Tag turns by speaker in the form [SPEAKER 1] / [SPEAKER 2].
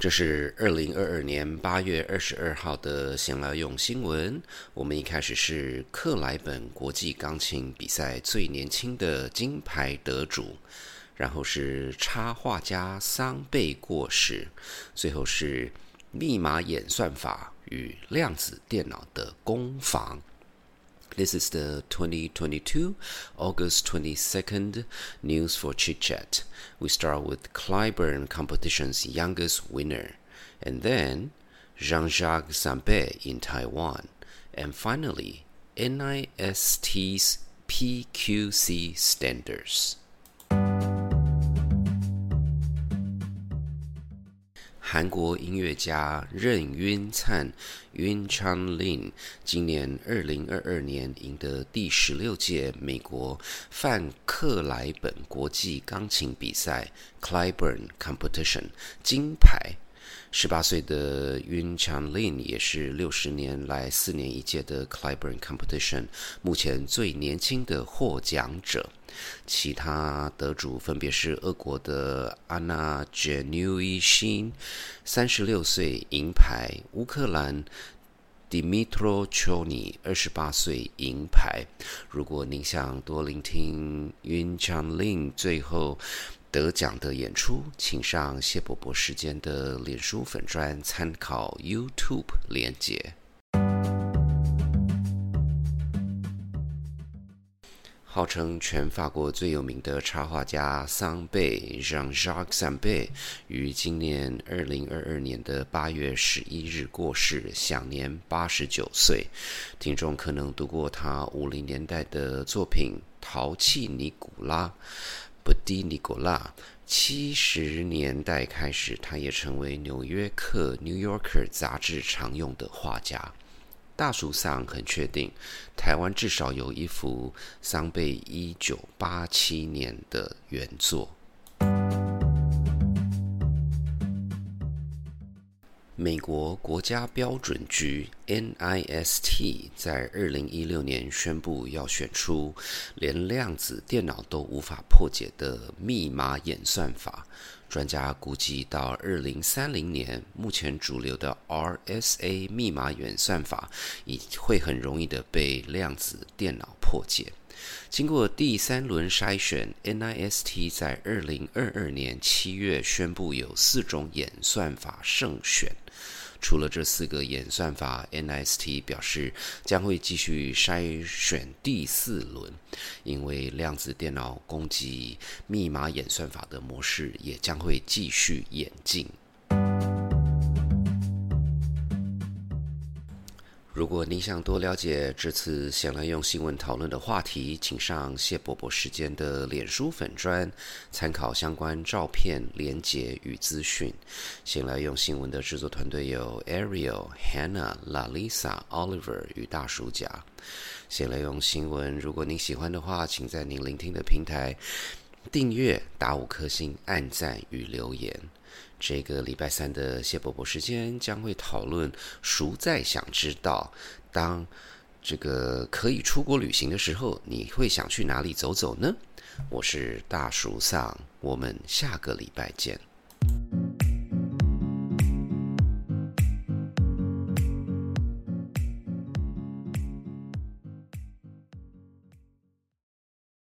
[SPEAKER 1] 这是二零二二年八月二十二号的闲聊用新闻。我们一开始是克莱本国际钢琴比赛最年轻的金牌得主，然后是插画家桑贝过世，最后是密码演算法与量子电脑的攻防。This is the 2022 August 22nd news for Chit Chat. We start with Clyburn competition's youngest winner, and then Jean-Jacques Zampe in Taiwan, and finally NIST's PQC standards. 韩国音乐家任晕灿 （Yun Chan Lin） 今年二零二二年赢得第十六届美国范克莱本国际钢琴比赛 （Clyburn Competition） 金牌。十八岁的 Yun Changlin 也是六十年来四年一届的 Clyburn Competition 目前最年轻的获奖者。其他得主分别是俄国的 Anna j a n u i s h i n 三十六岁银牌；乌克兰 Dmitro Chony，二十八岁银牌。如果您想多聆听 Yun Changlin 最后。得奖的演出，请上谢伯伯时间的脸书粉专参考 YouTube 连接。号称全法国最有名的插画家桑贝 （Jean-Jacques s a m b e 于今年二零二二年的八月十一日过世，享年八十九岁。听众可能读过他五零年代的作品《淘气尼古拉》。布迪尼古拉，七十年代开始，他也成为《纽约客》（New Yorker） 杂志常用的画家。大叔上很确定，台湾至少有一幅桑贝一九八七年的原作。美国国家标准局 （NIST） 在二零一六年宣布要选出连量子电脑都无法破解的密码演算法。专家估计，到二零三零年，目前主流的 RSA 密码演算法已会很容易的被量子电脑破解。经过第三轮筛选，NIST 在二零二二年七月宣布有四种演算法胜选。除了这四个演算法，NIST 表示将会继续筛选第四轮，因为量子电脑攻击密码演算法的模式也将会继续演进。如果您想多了解这次想来用新闻讨论的话题，请上谢伯伯时间的脸书粉专，参考相关照片、连结与资讯。先来用新闻的制作团队有 Ariel、Hannah、Lalisa、Oliver 与大叔甲。先来用新闻，如果您喜欢的话，请在您聆听的平台订阅、打五颗星、按赞与留言。这个礼拜三的谢伯伯时间将会讨论，熟在想知道，当这个可以出国旅行的时候，你会想去哪里走走呢？我是大叔丧，我们下个礼拜见。